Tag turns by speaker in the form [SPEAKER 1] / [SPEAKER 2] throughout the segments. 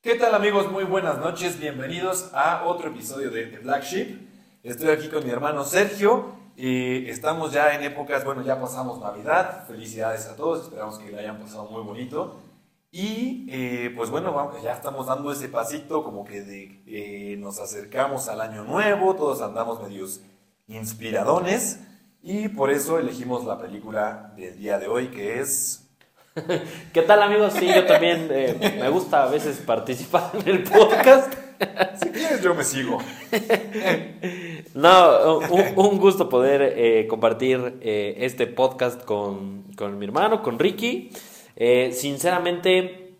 [SPEAKER 1] ¿Qué tal amigos? Muy buenas noches, bienvenidos a otro episodio de The Black Sheep. Estoy aquí con mi hermano Sergio y estamos ya en épocas, bueno, ya pasamos Navidad, felicidades a todos, esperamos que la hayan pasado muy bonito. Y eh, pues bueno, ya estamos dando ese pasito como que eh, nos acercamos al año nuevo, todos andamos medios inspiradones y por eso elegimos la película del día de hoy que es
[SPEAKER 2] ¿Qué tal amigos? Sí, yo también eh, me gusta a veces participar en el podcast.
[SPEAKER 1] Si quieres yo me sigo.
[SPEAKER 2] No, un, un gusto poder eh, compartir eh, este podcast con, con mi hermano, con Ricky. Sinceramente,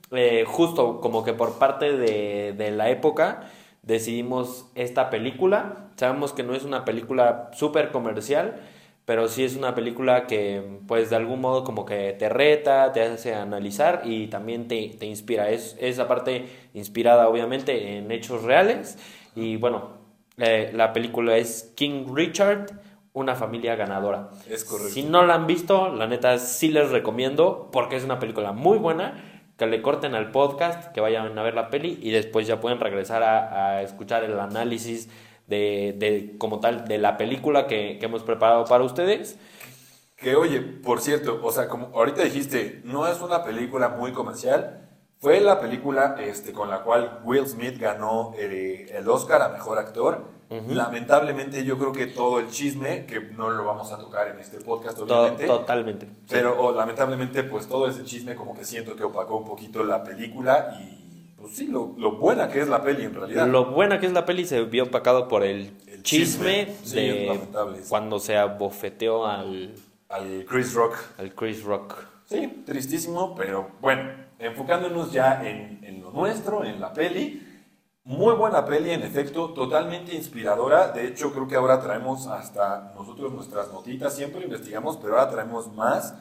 [SPEAKER 2] justo como que por parte de, de la época decidimos esta película. Sabemos que no es una película súper comercial, pero sí es una película que pues de algún modo como que te reta, te hace analizar y también te, te inspira. Es esa parte inspirada obviamente en hechos reales y bueno, eh, la película es King Richard, una familia ganadora.
[SPEAKER 1] Es correcto.
[SPEAKER 2] Si no la han visto, la neta sí les recomiendo porque es una película muy buena. Que le corten al podcast, que vayan a ver la peli y después ya pueden regresar a, a escuchar el análisis de, de, como tal de la película que, que hemos preparado para ustedes.
[SPEAKER 1] Que oye, por cierto, o sea, como ahorita dijiste, no es una película muy comercial. Fue la película este, con la cual Will Smith ganó el, el Oscar a Mejor Actor. Lamentablemente yo creo que todo el chisme, que no lo vamos a tocar en este podcast
[SPEAKER 2] To-
[SPEAKER 1] obviamente,
[SPEAKER 2] totalmente. Sí.
[SPEAKER 1] pero o, lamentablemente pues todo ese chisme como que siento que opacó un poquito la película y pues sí, lo, lo buena que es la peli en realidad.
[SPEAKER 2] Lo buena que es la peli se vio opacado por el,
[SPEAKER 1] El
[SPEAKER 2] chisme,
[SPEAKER 1] chisme. Sí,
[SPEAKER 2] de cuando se abofeteó al,
[SPEAKER 1] Al Chris Rock.
[SPEAKER 2] al Chris Rock.
[SPEAKER 1] Sí, tristísimo, pero bueno, enfocándonos ya en, en lo nuestro, en la peli. Muy buena peli, en efecto, totalmente inspiradora. De hecho, creo que ahora traemos hasta nosotros nuestras notitas, siempre investigamos, pero ahora traemos más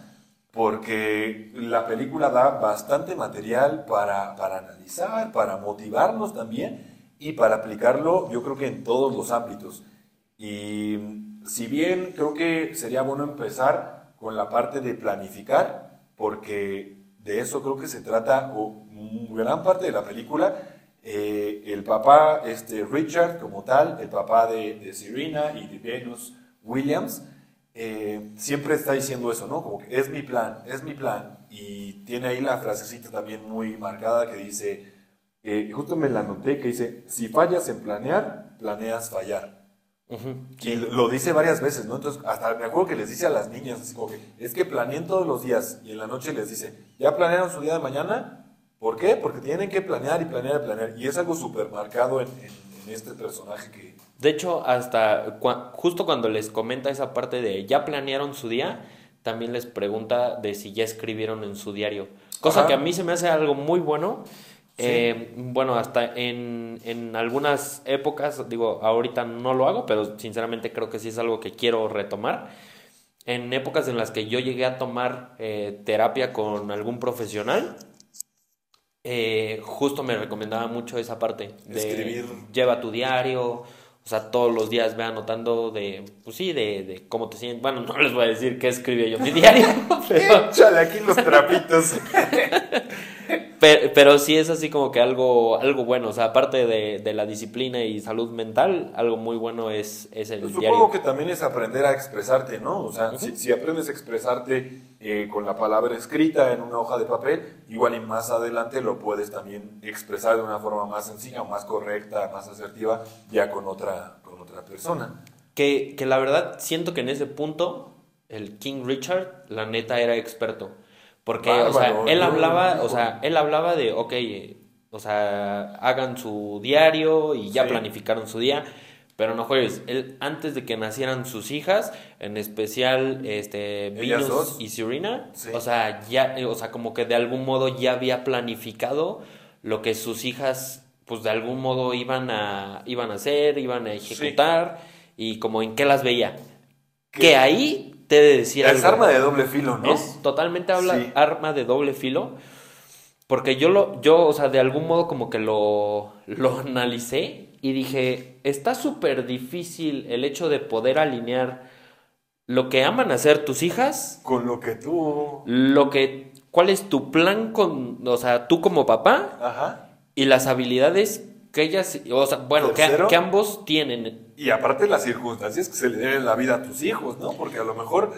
[SPEAKER 1] porque la película da bastante material para, para analizar, para motivarnos también y para aplicarlo, yo creo que en todos los ámbitos. Y si bien creo que sería bueno empezar con la parte de planificar, porque de eso creo que se trata o gran parte de la película. Eh, el papá, este Richard como tal, el papá de, de Serena y de Venus Williams, eh, siempre está diciendo eso, ¿no? Como que es mi plan, es mi plan. Y tiene ahí la frasecita también muy marcada que dice, eh, justo me la anoté, que dice, si fallas en planear, planeas fallar. Y lo dice varias veces, ¿no? Entonces, hasta me acuerdo que les dice a las niñas, así como que, es que planeen todos los días y en la noche les dice, ¿ya planearon su día de mañana? ¿Por qué? Porque tienen que planear y planear y planear. Y es algo súper marcado en, en- en este personaje que...
[SPEAKER 2] De hecho, hasta justo cuando les comenta esa parte de ya planearon su día, también les pregunta de si ya escribieron en su diario. Cosa
[SPEAKER 1] Ajá.
[SPEAKER 2] que a mí se me hace algo muy bueno.
[SPEAKER 1] Sí.
[SPEAKER 2] Eh, bueno, hasta en, en algunas épocas, digo, ahorita no lo hago, pero sinceramente creo que sí es algo que quiero retomar. En épocas en las que yo llegué a tomar eh, terapia con algún profesional, eh, justo me recomendaba mucho esa parte de
[SPEAKER 1] Escribir.
[SPEAKER 2] lleva tu diario, o sea, todos los días ve anotando de, pues sí, de, de cómo te sientes. Bueno, no les voy a decir qué escribía yo en mi diario, pero,
[SPEAKER 1] Échale aquí los trapitos.
[SPEAKER 2] pero, pero sí es así como que algo, algo bueno, o sea, aparte de, de la disciplina y salud mental, algo muy bueno es, es el
[SPEAKER 1] Supongo
[SPEAKER 2] diario.
[SPEAKER 1] que también es aprender a expresarte, ¿no? O sea, si, si aprendes a expresarte eh, con la palabra escrita en una hoja de papel, igual y más adelante lo puedes también expresar de una forma más sencilla, más correcta, más asertiva, ya con otra, con otra persona.
[SPEAKER 2] Que, que la verdad siento que en ese punto el King Richard, la neta, era experto. Porque, o sea, él hablaba, o sea, él hablaba de, ok, o sea, hagan su diario y ya
[SPEAKER 1] Sí.
[SPEAKER 2] planificaron su día. Pero no juegues, él antes de que nacieran sus hijas, en especial este Venus y Serena,
[SPEAKER 1] Sí.
[SPEAKER 2] o sea, ya, o sea, como que de algún modo ya había planificado lo que sus hijas, pues de algún modo iban a, iban a hacer, iban a ejecutar y como en qué las veía. Que ahí te he de decir
[SPEAKER 1] es
[SPEAKER 2] algo.
[SPEAKER 1] arma de doble filo, ¿no?
[SPEAKER 2] Es totalmente habla,
[SPEAKER 1] Sí.
[SPEAKER 2] arma de doble filo. Porque yo lo, yo, o sea, de algún modo como que lo, lo analicé y dije, está súper difícil el hecho de poder alinear lo que aman hacer tus hijas,
[SPEAKER 1] Con lo que tú...
[SPEAKER 2] lo que, cuál es tu plan con, o sea, tú como papá
[SPEAKER 1] Ajá.
[SPEAKER 2] Y las habilidades que ellas, o sea, bueno, que, que ambos tienen.
[SPEAKER 1] Y aparte las circunstancias que se le den en la vida a tus hijos, ¿no? Porque a lo mejor,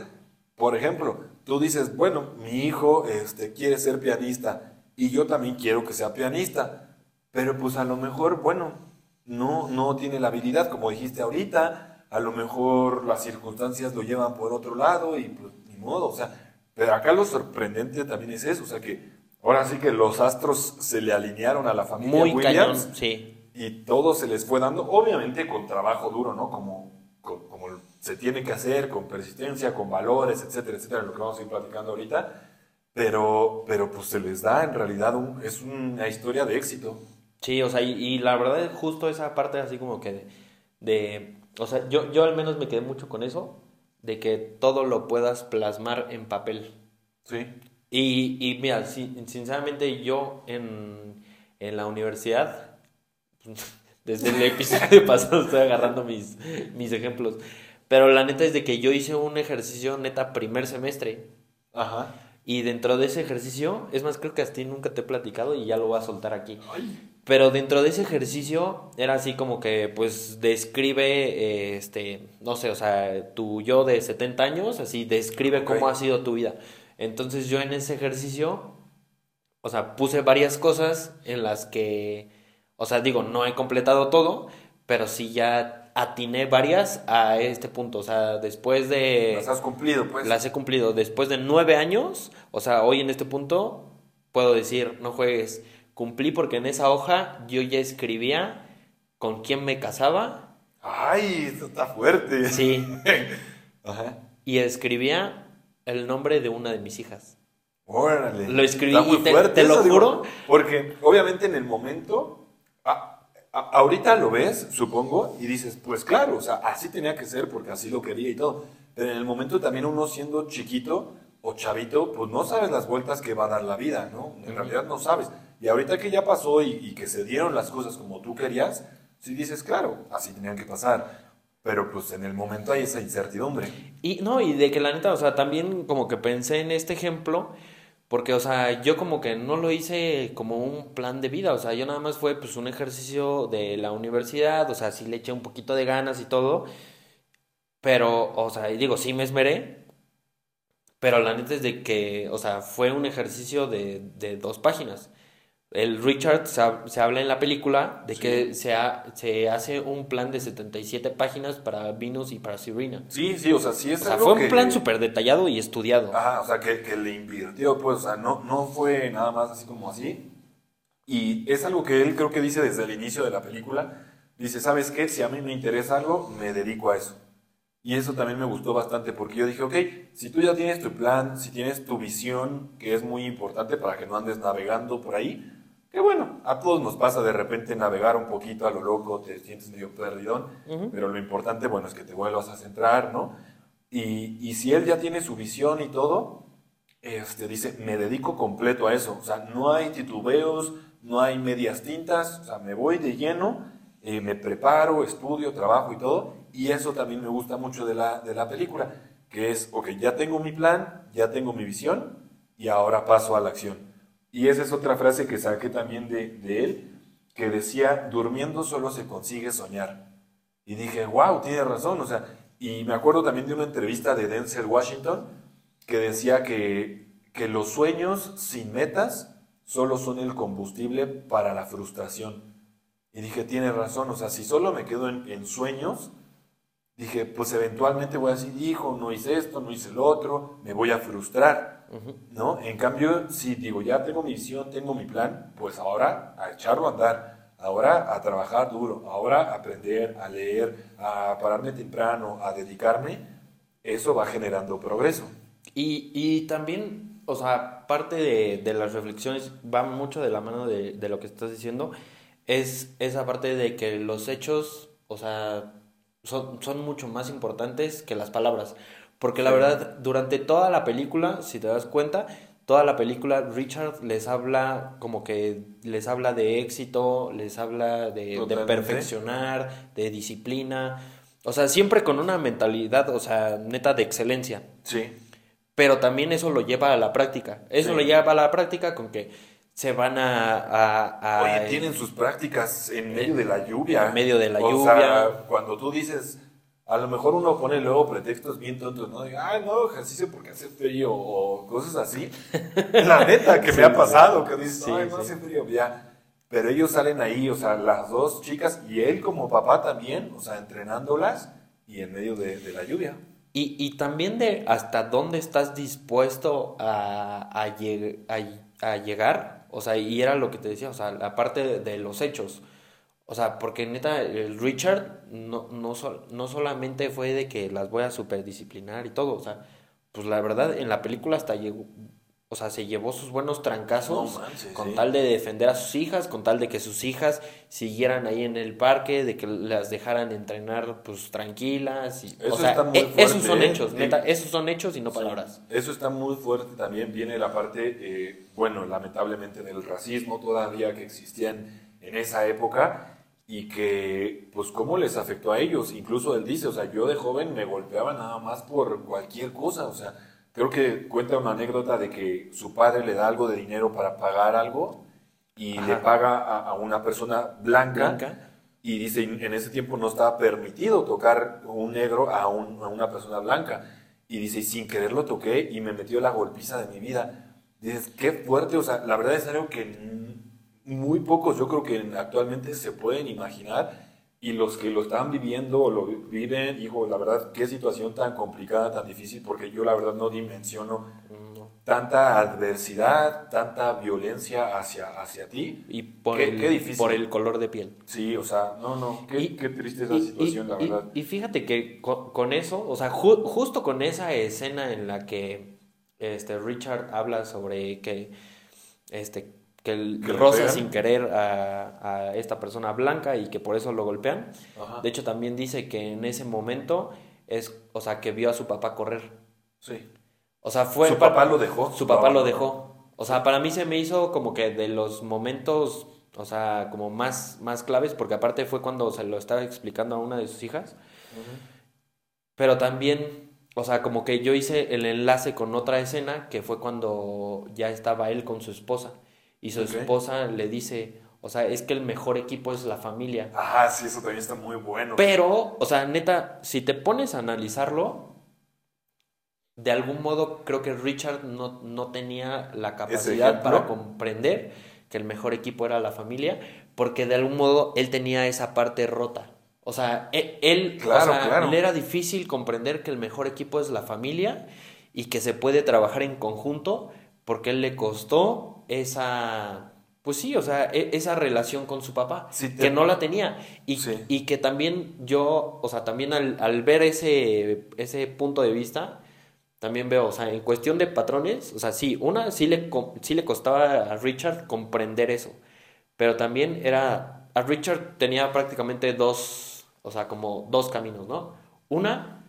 [SPEAKER 1] por ejemplo, tú dices, bueno, mi hijo este, quiere ser pianista y yo también quiero que sea pianista, pero pues a lo mejor, bueno, no, no tiene la habilidad, como dijiste ahorita, a lo mejor las circunstancias lo llevan por otro lado y pues ni modo, o sea, pero acá lo sorprendente también es eso, o sea que ahora sí que los astros se le alinearon a la familia
[SPEAKER 2] Muy
[SPEAKER 1] Williams
[SPEAKER 2] cañón, sí.
[SPEAKER 1] y todo se les fue dando, obviamente con trabajo duro, ¿no? Como, co- como se tiene que hacer, con persistencia, con valores, etcétera, etcétera, lo que vamos a ir platicando ahorita, pero, pero pues se les da en realidad, un- es una historia de éxito.
[SPEAKER 2] Sí, o sea, y, y la verdad es justo esa parte así como que de, de- o sea, yo, yo al menos me quedé mucho con eso, de que todo lo puedas plasmar en papel.
[SPEAKER 1] Sí.
[SPEAKER 2] Y, y mira, sin- sinceramente yo en, en la universidad, desde el episodio pasado estoy agarrando mis, mis ejemplos, pero la neta es de que yo hice un ejercicio neta primer semestre.
[SPEAKER 1] Ajá.
[SPEAKER 2] Y dentro de ese ejercicio, es más, creo que a ti nunca te he platicado y ya lo voy a soltar aquí.
[SPEAKER 1] Ay.
[SPEAKER 2] Pero dentro de ese ejercicio era así como que, pues, describe, eh, este, no sé, o sea, tu yo de 70 años, así, describe cómo
[SPEAKER 1] Ok.
[SPEAKER 2] ha sido tu vida. Entonces yo en ese ejercicio, o sea, puse varias cosas en las que, o sea, digo, no he completado todo, pero sí ya atiné varias a este punto. O sea, después de...
[SPEAKER 1] Las has cumplido, pues.
[SPEAKER 2] Las he cumplido después de nueve años. O sea, hoy en este punto puedo decir, no juegues. Cumplí porque en esa hoja yo ya escribía con quién me casaba.
[SPEAKER 1] Ay, esto está fuerte.
[SPEAKER 2] Sí.
[SPEAKER 1] Ajá.
[SPEAKER 2] Y escribía el nombre de una de mis hijas.
[SPEAKER 1] Órale.
[SPEAKER 2] Lo escribí
[SPEAKER 1] Está muy
[SPEAKER 2] y te-
[SPEAKER 1] fuerte
[SPEAKER 2] te lo
[SPEAKER 1] eso, digo,
[SPEAKER 2] juro.
[SPEAKER 1] porque obviamente en el momento, a- a- ahorita lo ves, supongo, y dices, pues claro, o sea, así tenía que ser porque así lo quería y todo. Pero en el momento también uno siendo chiquito o chavito, pues no sabes las vueltas que va a dar la vida, ¿no? En realidad no sabes. Y ahorita que ya pasó y, y que se dieron las cosas como tú querías, sí dices, claro, así tenían que pasar. Pero pues en el momento hay esa incertidumbre.
[SPEAKER 2] Y no, y de que la neta, o sea, también como que pensé en este ejemplo, porque, o sea, yo como que no lo hice como un plan de vida, o sea, yo nada más fue pues un ejercicio de la universidad, o sea, sí le eché un poquito de ganas y todo, pero, o sea, digo, sí me esmeré, pero la neta es de que, o sea, fue un ejercicio de, de dos páginas. El Richard se, ha- se habla en la película de
[SPEAKER 1] Sí.
[SPEAKER 2] que se, ha- se hace un plan de 77 páginas para Venus y para Serena.
[SPEAKER 1] Sí, sí, o sea, sí es
[SPEAKER 2] O sea,
[SPEAKER 1] algo
[SPEAKER 2] fue un
[SPEAKER 1] que-
[SPEAKER 2] plan súper detallado y estudiado.
[SPEAKER 1] Ajá, o sea, que, que le invirtió, pues, o sea, no, no fue nada más así como así. Y es algo que él creo que dice desde el inicio de la película. Dice, ¿sabes qué? Si a mí me interesa algo, me dedico a eso. Y eso también me gustó bastante porque yo dije, ok, si tú ya tienes tu plan, si tienes tu visión, que es muy importante para que no andes navegando por ahí, que bueno, a todos nos pasa de repente navegar un poquito a lo loco, te sientes medio perdidón, pero lo importante, bueno, es que te vuelvas a centrar, ¿no? Y, y si él ya tiene su visión y todo, este, dice, me dedico completo a eso. O sea, no hay titubeos, no hay medias tintas, o sea, me voy de lleno, eh, me preparo, estudio, trabajo y todo. Y eso también me gusta mucho de la, de la película, que es, ok, ya tengo mi plan, ya tengo mi visión y ahora paso a la acción. Y esa es otra frase que saqué también de, de él, que decía, durmiendo solo se consigue soñar. Y dije, wow, tiene razón, o sea, y me acuerdo también de una entrevista de Denzel Washington que decía que, que los sueños sin metas solo son el combustible para la frustración. Y dije, tiene razón, o sea, si solo me quedo en, en sueños, dije, pues eventualmente voy a decir, hijo, no hice esto, no hice lo otro, me voy a frustrar, ¿no? En cambio, si digo, ya tengo mi visión, tengo mi plan, pues ahora a echarlo a andar, ahora a trabajar duro, ahora a aprender, a leer, a pararme temprano, a dedicarme, eso va generando progreso.
[SPEAKER 2] Y, y también, o sea, parte de, de las reflexiones va mucho de la mano de, de lo que estás diciendo, es esa parte de que los hechos, o sea, son, son mucho más importantes que las palabras. Porque la verdad, durante toda la película, si te das cuenta, toda la película Richard les habla como que les habla de éxito, les habla de, perfeccionar, de disciplina, o sea, siempre con una mentalidad, o sea, neta de excelencia
[SPEAKER 1] Sí.
[SPEAKER 2] pero también eso lo lleva a la práctica. Eso
[SPEAKER 1] Sí.
[SPEAKER 2] lo lleva a la práctica con que se van a... a- a-
[SPEAKER 1] Oye, tienen sus prácticas en medio de la lluvia.
[SPEAKER 2] En medio de la
[SPEAKER 1] O
[SPEAKER 2] lluvia.
[SPEAKER 1] sea, cuando tú dices, a lo mejor uno pone luego pretextos bien tontos, ¿no? De, ah, no, ejercicio porque hace frío o cosas así. La neta que me ha pasado, que dices,
[SPEAKER 2] Sí,
[SPEAKER 1] ay, no
[SPEAKER 2] sí.
[SPEAKER 1] hace frío, ya. Pero ellos salen ahí, o sea, las dos chicas y él como papá también, o sea, entrenándolas y en medio de, de la lluvia.
[SPEAKER 2] Y, y también de hasta dónde estás dispuesto a, a, lleg- a- a llegar. O sea, y era lo que te decía, o sea, la parte de, de los hechos. O sea, porque neta, el Richard no, no, sol- no solamente fue de que las voy a superdisciplinar y todo. O sea, pues la verdad, en la película hasta llegó, o sea, se llevó sus buenos trancazos
[SPEAKER 1] No manches,
[SPEAKER 2] con
[SPEAKER 1] sí.
[SPEAKER 2] tal de defender a sus hijas, con tal de que sus hijas siguieran ahí en el parque, de que las dejaran entrenar pues tranquilas. Y,
[SPEAKER 1] Eso
[SPEAKER 2] o sea,
[SPEAKER 1] está muy
[SPEAKER 2] e- esos
[SPEAKER 1] fuerte,
[SPEAKER 2] son
[SPEAKER 1] ¿eh?
[SPEAKER 2] hechos,
[SPEAKER 1] Sí.
[SPEAKER 2] neta, esos son hechos y no palabras.
[SPEAKER 1] Eso está muy fuerte también. Viene la parte, eh, bueno, lamentablemente del racismo todavía que existían en esa época y que, pues, cómo les afectó a ellos. Incluso él dice, o sea, yo de joven me golpeaba nada más por cualquier cosa. O sea, creo que cuenta una anécdota de que su padre le da algo de dinero para pagar algo y
[SPEAKER 2] Ajá.
[SPEAKER 1] le paga a, a una persona blanca.
[SPEAKER 2] Blanca.
[SPEAKER 1] Y dice, en ese tiempo no estaba permitido tocar un negro a, un- a una persona blanca. Y dice, sin querer lo toqué y me metió la golpiza de mi vida. Dices, qué fuerte, o sea, la verdad es algo que muy pocos yo creo que actualmente se pueden imaginar. Y los que lo están viviendo o lo viven, hijo, la verdad, qué situación tan complicada, tan difícil, porque yo la verdad no dimensiono
[SPEAKER 2] No.
[SPEAKER 1] tanta adversidad, tanta violencia hacia, hacia ti.
[SPEAKER 2] Y por,
[SPEAKER 1] Qué-
[SPEAKER 2] el,
[SPEAKER 1] qué difícil.
[SPEAKER 2] por el color de piel.
[SPEAKER 1] Sí, o sea, no, no, qué,
[SPEAKER 2] Y-
[SPEAKER 1] qué triste esa
[SPEAKER 2] Y-
[SPEAKER 1] situación,
[SPEAKER 2] y-
[SPEAKER 1] la verdad.
[SPEAKER 2] Y, fíjate que con, con eso, o sea, ju- justo con esa escena en la que este Richard habla sobre que este que, el-
[SPEAKER 1] Que
[SPEAKER 2] roza sin querer a, a esta persona blanca y que por eso lo golpean.
[SPEAKER 1] Ajá.
[SPEAKER 2] De hecho, también dice que en ese momento es, o sea, que vio a su papá correr.
[SPEAKER 1] Sí.
[SPEAKER 2] O sea, fue
[SPEAKER 1] Su
[SPEAKER 2] pa-
[SPEAKER 1] papá lo dejó.
[SPEAKER 2] Su papá lo dejó. O sea, para mí se me hizo como que de los momentos, o sea, como más, más claves, porque aparte fue cuando se lo estaba explicando a una de sus hijas. Pero también, o sea, como que yo hice el enlace con otra escena que fue cuando ya estaba él con su esposa. Y su esposa le dice, o sea, es que el mejor equipo es la familia.
[SPEAKER 1] Ajá, sí, eso también está muy bueno.
[SPEAKER 2] Pero, o sea, neta, si te pones a analizarlo, de algún modo creo que Richard no, no tenía la capacidad para comprender que el mejor equipo era la familia, porque de algún modo él tenía esa parte rota. O sea, e- él, o
[SPEAKER 1] Claro,
[SPEAKER 2] sea,
[SPEAKER 1] claro.
[SPEAKER 2] le era difícil comprender que el mejor equipo es la familia y que se puede trabajar en conjunto, porque él le costó esa, pues sí, o sea, e- esa relación con su papá,
[SPEAKER 1] Sí,
[SPEAKER 2] que no la tenía. Y,
[SPEAKER 1] Sí.
[SPEAKER 2] y que también yo, o sea, también al, al ver ese, ese punto de vista, también veo, o sea, en cuestión de patrones, o sea, sí, una, sí le, sí le costaba a Richard comprender eso, pero también era, a Richard tenía prácticamente dos, o sea, como dos caminos, ¿no? Una,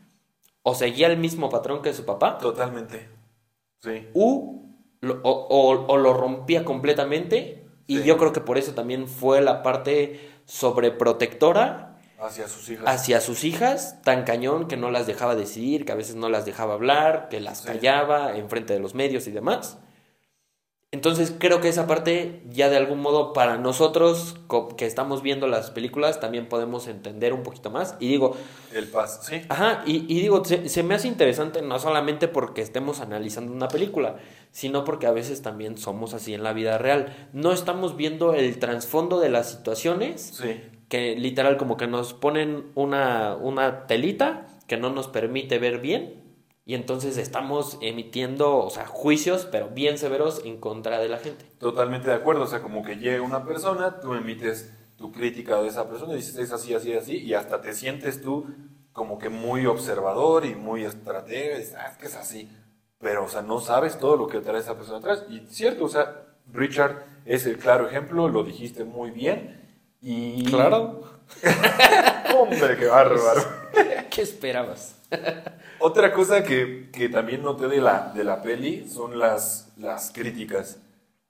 [SPEAKER 2] o seguía el mismo patrón que su papá,
[SPEAKER 1] Totalmente. Sí.
[SPEAKER 2] u, lo- o, o- o lo rompía completamente, y
[SPEAKER 1] Sí.
[SPEAKER 2] yo creo que por eso también fue la parte sobreprotectora
[SPEAKER 1] Hacia sus hijas.
[SPEAKER 2] hacia sus hijas, tan cañón que no las dejaba decidir, que a veces no las dejaba hablar, que las
[SPEAKER 1] Sí.
[SPEAKER 2] callaba enfrente de los medios y demás. Entonces creo que esa parte ya de algún modo para nosotros que estamos viendo las películas también podemos entender un poquito más. Y digo,
[SPEAKER 1] El paz, sí.
[SPEAKER 2] Ajá, y, y digo, se, se me hace interesante no solamente porque estemos analizando una película, sino porque a veces también somos así en la vida real. No estamos viendo el trasfondo de las situaciones,
[SPEAKER 1] Sí.
[SPEAKER 2] que literal como que nos ponen una, una telita que no nos permite ver bien, y entonces estamos emitiendo, o sea, juicios, pero bien severos en contra de la gente.
[SPEAKER 1] Totalmente de acuerdo. O sea, como que llega una persona, tú emites tu crítica de esa persona y dices es así, así, así, y hasta te sientes tú como que muy observador y muy estratega, y dices, ah, es que es así. Pero, o sea, no sabes todo lo que trae esa persona atrás. Y cierto, o sea, Richard es el claro ejemplo, lo dijiste muy bien. Y. Hombre, qué bárbaro.
[SPEAKER 2] ¿Qué esperabas?
[SPEAKER 1] Otra cosa que, que también noté de la, de la peli son las, las críticas.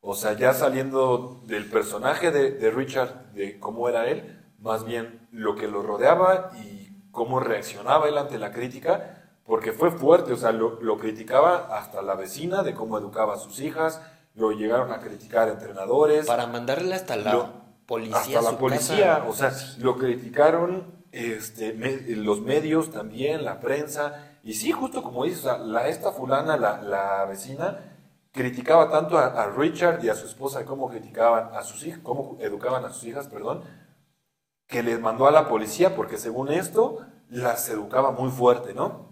[SPEAKER 1] O sea, ya saliendo del personaje de, de Richard, de cómo era él, más bien lo que lo rodeaba y cómo reaccionaba él ante la crítica, porque fue fuerte, o sea, lo, lo criticaba hasta la vecina de cómo educaba a sus hijas, lo llegaron a criticar entrenadores.
[SPEAKER 2] Para mandarle hasta la policía.
[SPEAKER 1] Hasta la policía,
[SPEAKER 2] casa.
[SPEAKER 1] o sea, lo criticaron este, me- los medios también, la prensa. Y sí, justo como dices, o sea, la, esta fulana, la, la vecina, criticaba tanto a, a Richard y a su esposa cómo criticaban a sus hijas, cómo educaban a sus hijas, perdón, que les mandó a la policía porque según esto las educaba muy fuerte, ¿no?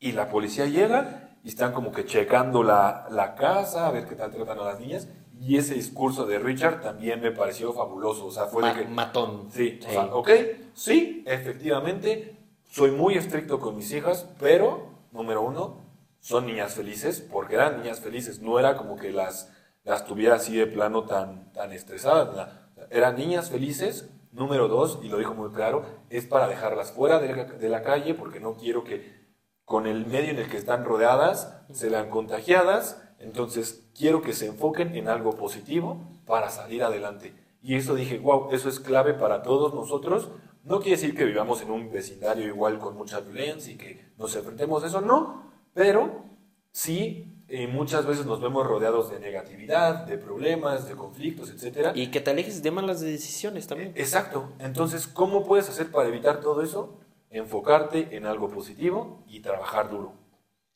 [SPEAKER 1] Y la policía llega y están como que checando la, la casa, a ver qué tal tratan a las niñas. Y ese discurso de Richard también me pareció fabuloso. O sea, fue
[SPEAKER 2] Ma-
[SPEAKER 1] de que...
[SPEAKER 2] matón.
[SPEAKER 1] Sí, o
[SPEAKER 2] Sí.
[SPEAKER 1] sea, ok, sí, efectivamente, soy muy estricto con mis hijas, pero, número uno, son niñas felices, porque eran niñas felices, no era como que las, las tuviera así de plano tan, tan estresadas, eran niñas felices, número dos, y lo dijo muy claro, es para dejarlas fuera de la, de la calle, porque no quiero que con el medio en el que están rodeadas se vean contagiadas, entonces quiero que se enfoquen en algo positivo para salir adelante. Y eso dije, wow, eso es clave para todos nosotros. No quiere decir que vivamos en un vecindario igual con mucha violencia y que nos enfrentemos a eso, no, pero sí eh, muchas veces nos vemos rodeados de negatividad, de problemas, de conflictos, etcétera.
[SPEAKER 2] Y que te alejes de malas decisiones también.
[SPEAKER 1] Exacto. Entonces, ¿cómo puedes hacer para evitar todo eso? Enfocarte en algo positivo y trabajar duro.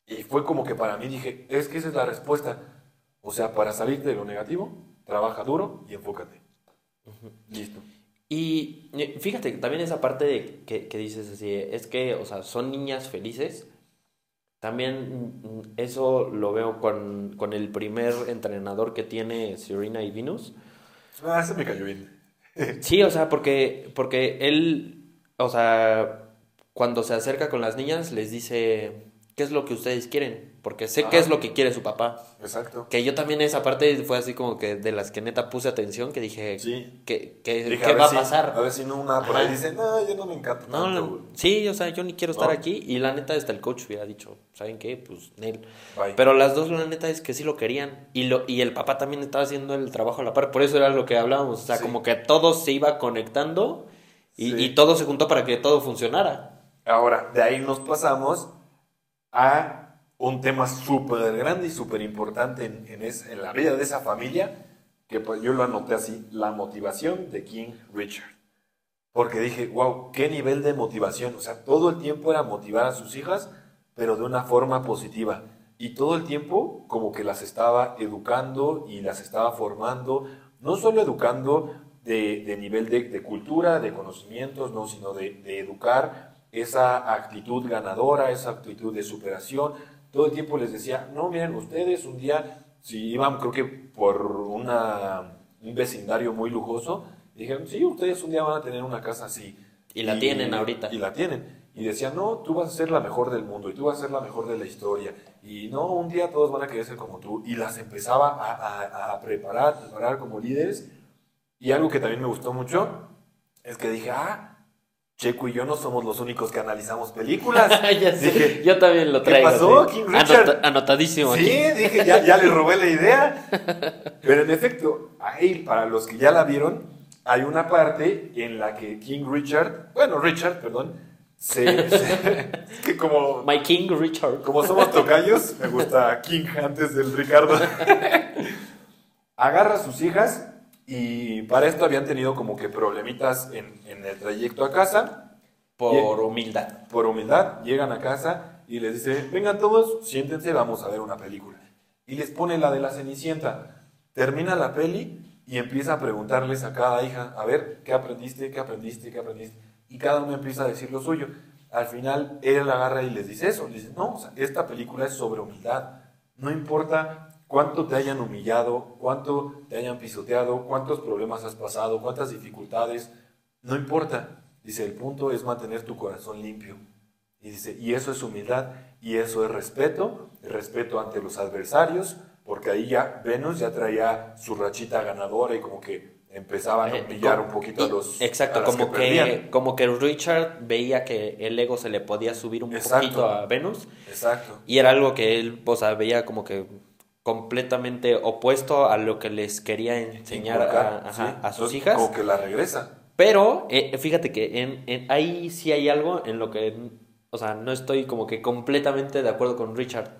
[SPEAKER 1] Y fue como que para mí dije, es que esa es la respuesta. O sea, para salirte de lo negativo, trabaja duro y enfócate. Listo.
[SPEAKER 2] Y fíjate, también esa parte de que, que dices así, es que, o sea, son niñas felices. También mm, eso lo veo con, con el primer entrenador que tiene Serena y Venus.
[SPEAKER 1] Ah, se me cayó bien.
[SPEAKER 2] Sí, o sea, porque, porque él, o sea, cuando se acerca con las niñas les dice, ¿qué es lo que ustedes quieren? Porque sé qué es lo que quiere su papá.
[SPEAKER 1] Exacto.
[SPEAKER 2] Que yo también esa parte fue así como que de las que neta puse atención, que dije,
[SPEAKER 1] Sí.
[SPEAKER 2] ¿qué, qué,
[SPEAKER 1] Dije,
[SPEAKER 2] qué
[SPEAKER 1] ver
[SPEAKER 2] va a
[SPEAKER 1] si-
[SPEAKER 2] pasar?
[SPEAKER 1] A ver si no una por ahí dice, no, yo no me encanta
[SPEAKER 2] No,
[SPEAKER 1] tanto,
[SPEAKER 2] no,
[SPEAKER 1] güey".
[SPEAKER 2] sí, o sea, yo ni quiero estar aquí. Y la neta, hasta el coach hubiera dicho, ¿saben qué? Pues, Nel. Pero las dos, la neta, es que sí lo querían. Y, lo, y el papá también estaba haciendo el trabajo a la par. Por eso era lo que hablábamos. O sea,
[SPEAKER 1] Sí.
[SPEAKER 2] como que todo se iba conectando y,
[SPEAKER 1] Sí.
[SPEAKER 2] y todo se juntó para que todo funcionara.
[SPEAKER 1] Ahora, de ahí nos pasamos a un tema súper grande y súper importante en, en en la vida de esa familia, que pues yo lo anoté así, la motivación de King Richard. Porque dije, wow, qué nivel de motivación. O sea, todo el tiempo era motivar a sus hijas, pero de una forma positiva. Y todo el tiempo como que las estaba educando y las estaba formando, no solo educando de, de nivel de, cultura, de conocimientos, no, sino de educar esa actitud ganadora, esa actitud de superación. Todo el tiempo les decía, no, miren, ustedes un día, si iban, creo que por una, un vecindario muy lujoso, dijeron, sí, ustedes un día van a tener una casa así.
[SPEAKER 2] Y la tienen ahorita.
[SPEAKER 1] Y la tienen. Y decían, no, tú vas a ser la mejor del mundo y tú vas a ser la mejor de la historia. Y no, un día todos van a querer ser como tú. Y las empezaba a, a- a preparar, preparar como líderes. Y algo que también me gustó mucho es que dije, ah, Checo y yo no somos los únicos que analizamos películas.
[SPEAKER 2] ya sé,
[SPEAKER 1] Dije,
[SPEAKER 2] yo también lo
[SPEAKER 1] ¿qué
[SPEAKER 2] traigo.
[SPEAKER 1] pasó,
[SPEAKER 2] sí.
[SPEAKER 1] King Richard?
[SPEAKER 2] Anota- anotadísimo
[SPEAKER 1] Sí,
[SPEAKER 2] aquí.
[SPEAKER 1] dije, ya, ya le robé la idea. Pero en efecto, ahí, para los que ya la vieron, hay una parte en la que King Richard, bueno, Richard, perdón, se, se- es que como,
[SPEAKER 2] My King Richard.
[SPEAKER 1] como somos tocayos, me gusta King antes del Ricardo. Agarra a sus hijas y para esto habían tenido como que problemitas en, en el trayecto a casa
[SPEAKER 2] Por humildad.
[SPEAKER 1] por humildad, llegan a casa y les dice, vengan todos, siéntense, vamos a ver una película. Y les pone la de la Cenicienta. Termina la peli y empieza a preguntarles a cada hija, a ver, ¿qué aprendiste? ¿Qué aprendiste? ¿Qué aprendiste? Y cada uno empieza a decir lo suyo. Al final, él agarra y les dice eso. Les dice, no, o sea, esta película es sobre humildad. No importa cuánto te hayan humillado, cuánto te hayan pisoteado, cuántos problemas has pasado, cuántas dificultades. No importa. Dice, el punto es mantener tu corazón limpio. Y dice, y eso es humildad, y eso es respeto, respeto ante los adversarios, porque ahí ya Venus ya traía su rachita ganadora y como que empezaban a
[SPEAKER 2] Eh,
[SPEAKER 1] humillar un poquito a los
[SPEAKER 2] Exacto,
[SPEAKER 1] a
[SPEAKER 2] como que, como que Richard veía que el ego se le podía subir un
[SPEAKER 1] Exacto.
[SPEAKER 2] poquito a Venus.
[SPEAKER 1] Exacto.
[SPEAKER 2] Y era algo que él, o sea, veía como que completamente opuesto a lo que les quería enseñar a,
[SPEAKER 1] Inculcar,
[SPEAKER 2] ajá,
[SPEAKER 1] sí.
[SPEAKER 2] a sus
[SPEAKER 1] Entonces,
[SPEAKER 2] hijas.
[SPEAKER 1] Como que la regresa.
[SPEAKER 2] Pero eh, fíjate que en, en- ahí sí hay algo en lo que, o sea, no estoy como que completamente de acuerdo con Richard.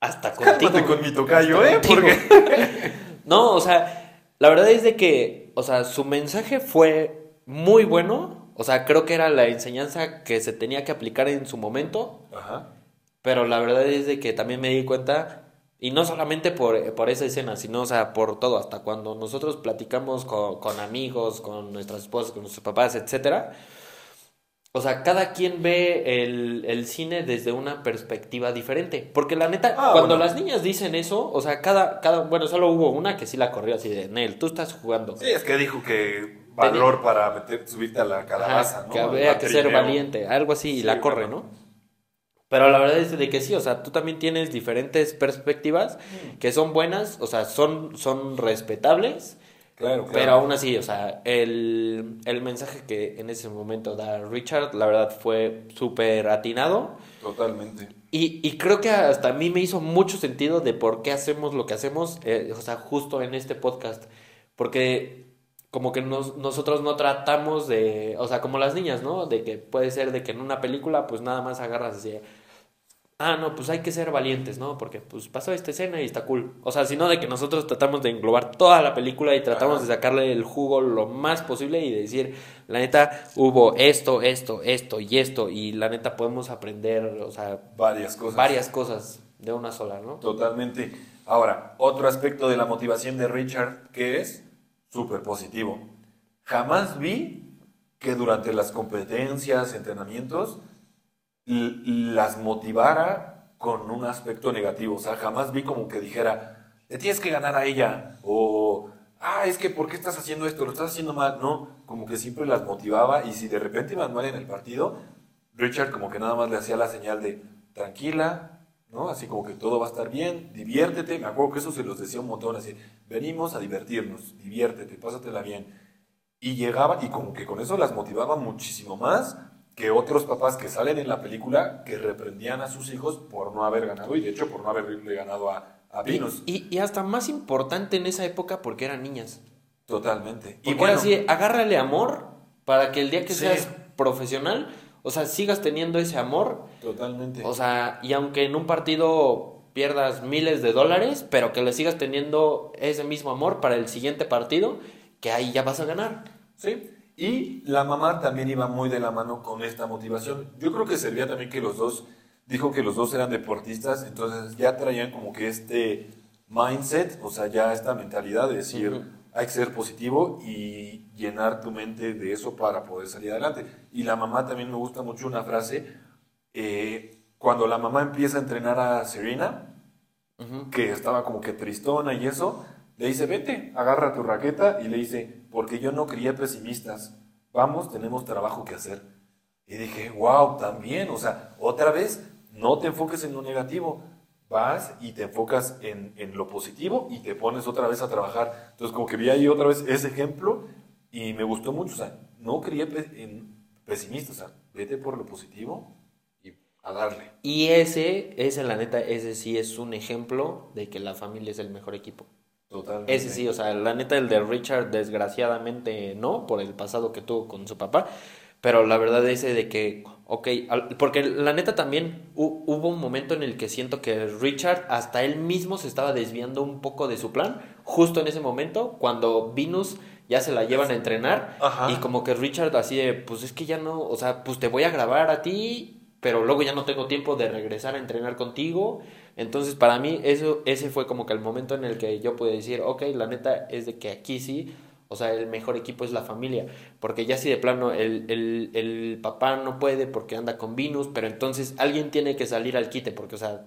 [SPEAKER 2] Hasta contigo.
[SPEAKER 1] Cálmate con mi tocayo, ¿eh? Porque...
[SPEAKER 2] No, o sea, la verdad es de que, o sea, su mensaje fue muy bueno. O sea, creo que era la enseñanza que se tenía que aplicar en su momento.
[SPEAKER 1] Ajá.
[SPEAKER 2] Pero la verdad es de que también me di cuenta, y no solamente por, por esa escena, sino, o sea, por todo, hasta cuando nosotros platicamos con, con amigos, con nuestras esposas, con nuestros papás, etcétera. O sea, cada quien ve el, el cine desde una perspectiva diferente. Porque la neta,
[SPEAKER 1] Ah,
[SPEAKER 2] cuando
[SPEAKER 1] bueno.
[SPEAKER 2] las niñas dicen eso, o sea, cada, cada, bueno, solo hubo una que sí la corrió así de, Nel, tú estás jugando.
[SPEAKER 1] Sí, es que dijo que valor para meter, subirte a la calabaza,
[SPEAKER 2] Ajá,
[SPEAKER 1] ¿no?
[SPEAKER 2] Que había que ser valiente, algo así, y
[SPEAKER 1] Sí,
[SPEAKER 2] la corre,
[SPEAKER 1] bueno.
[SPEAKER 2] ¿no? Pero la verdad es de que sí, o sea, tú también tienes diferentes perspectivas
[SPEAKER 1] Mm.
[SPEAKER 2] que son buenas, o sea, son, son respetables,
[SPEAKER 1] Claro, claro.
[SPEAKER 2] pero aún así, o sea, el, el mensaje que en ese momento da Richard, la verdad fue súper atinado.
[SPEAKER 1] Totalmente.
[SPEAKER 2] Y, y creo que hasta a mí me hizo mucho sentido de por qué hacemos lo que hacemos, eh, o sea, justo en este podcast. Porque como que nos- nosotros no tratamos de, o sea, como las niñas, ¿no? De que puede ser de que en una película pues nada más agarras así, ah, no, pues hay que ser valientes, ¿no? Porque pues pasó esta escena y está cool. O sea, sino de que nosotros tratamos de englobar toda la película y tratamos
[SPEAKER 1] Ajá.
[SPEAKER 2] de sacarle el jugo lo más posible y decir, la neta, hubo esto, esto, esto y esto y la neta podemos aprender, o sea,
[SPEAKER 1] Varias cosas.
[SPEAKER 2] varias cosas de una sola, ¿no?
[SPEAKER 1] Totalmente. Ahora, otro aspecto de la motivación de Richard que es súper positivo. Jamás vi que durante las competencias, entrenamientos, las motivara con un aspecto negativo. O sea, jamás vi como que dijera, le tienes que ganar a ella. O, ah, es que, ¿por qué estás haciendo esto? Lo estás haciendo mal. No, como que siempre las motivaba. Y si de repente iban mal en el partido, Richard como que nada más le hacía la señal de, tranquila, ¿no? Así como que todo va a estar bien, diviértete. Me acuerdo que eso se los decía un montón, así, venimos a divertirnos, diviértete, pásatela bien. Y llegaba, y como que con eso las motivaba muchísimo más que otros papás que salen en la película que reprendían a sus hijos por no haber ganado, y de hecho por no haberle ganado a, a Venus.
[SPEAKER 2] Y, y hasta más importante en esa época porque eran niñas.
[SPEAKER 1] Totalmente.
[SPEAKER 2] Y
[SPEAKER 1] Y
[SPEAKER 2] bueno,
[SPEAKER 1] bueno,
[SPEAKER 2] así, agárrale amor para que el día que
[SPEAKER 1] Sí.
[SPEAKER 2] seas profesional, o sea, sigas teniendo ese amor.
[SPEAKER 1] totalmente.
[SPEAKER 2] O sea, y aunque en un partido pierdas miles de dólares, pero que le sigas teniendo ese mismo amor para el siguiente partido, que ahí ya vas a ganar.
[SPEAKER 1] Sí. Y la mamá también iba muy de la mano con esta motivación. Yo creo que servía también que los dos, dijo que los dos eran deportistas, entonces ya traían como que este mindset, o sea, ya esta mentalidad de decir,
[SPEAKER 2] Ujú.
[SPEAKER 1] hay que ser positivo y llenar tu mente de eso para poder salir adelante. Y la mamá también me gusta mucho una frase, eh, cuando la mamá empieza a entrenar a Serena, que estaba como que tristona y eso, le dice, vete, agarra tu raqueta y le dice, porque yo no crié pesimistas, vamos, tenemos trabajo que hacer. Y dije, wow, también, o sea, otra vez, no te enfoques en lo negativo, vas y te enfocas en, en lo positivo y te pones otra vez a trabajar. Entonces, como que vi ahí otra vez ese ejemplo y me gustó mucho, o sea, no crié en pesimistas, o sea, vete por lo positivo y a darle.
[SPEAKER 2] Y ese, ese la neta, ese sí es un ejemplo de que la familia es el mejor equipo.
[SPEAKER 1] Totalmente.
[SPEAKER 2] Ese sí, o sea, la neta, el de Richard, desgraciadamente no, por el pasado que tuvo con su papá. Pero la verdad ese de que, ok, porque la neta también hu- hubo un momento en el que siento que Richard hasta él mismo se estaba desviando un poco de su plan, justo en ese momento, cuando Venus ya se la llevan a entrenar
[SPEAKER 1] Ajá.
[SPEAKER 2] y como que Richard así de, pues es que ya no, o sea, pues te voy a grabar a ti, pero luego ya no tengo tiempo de regresar a entrenar contigo. Entonces, para mí, eso, ese fue como que el momento en el que yo pude decir, ok, la neta es de que aquí sí, o sea, el mejor equipo es la familia. Porque ya si de plano el, el, el papá no puede porque anda con Venus, pero entonces alguien tiene que salir al quite, porque, o sea,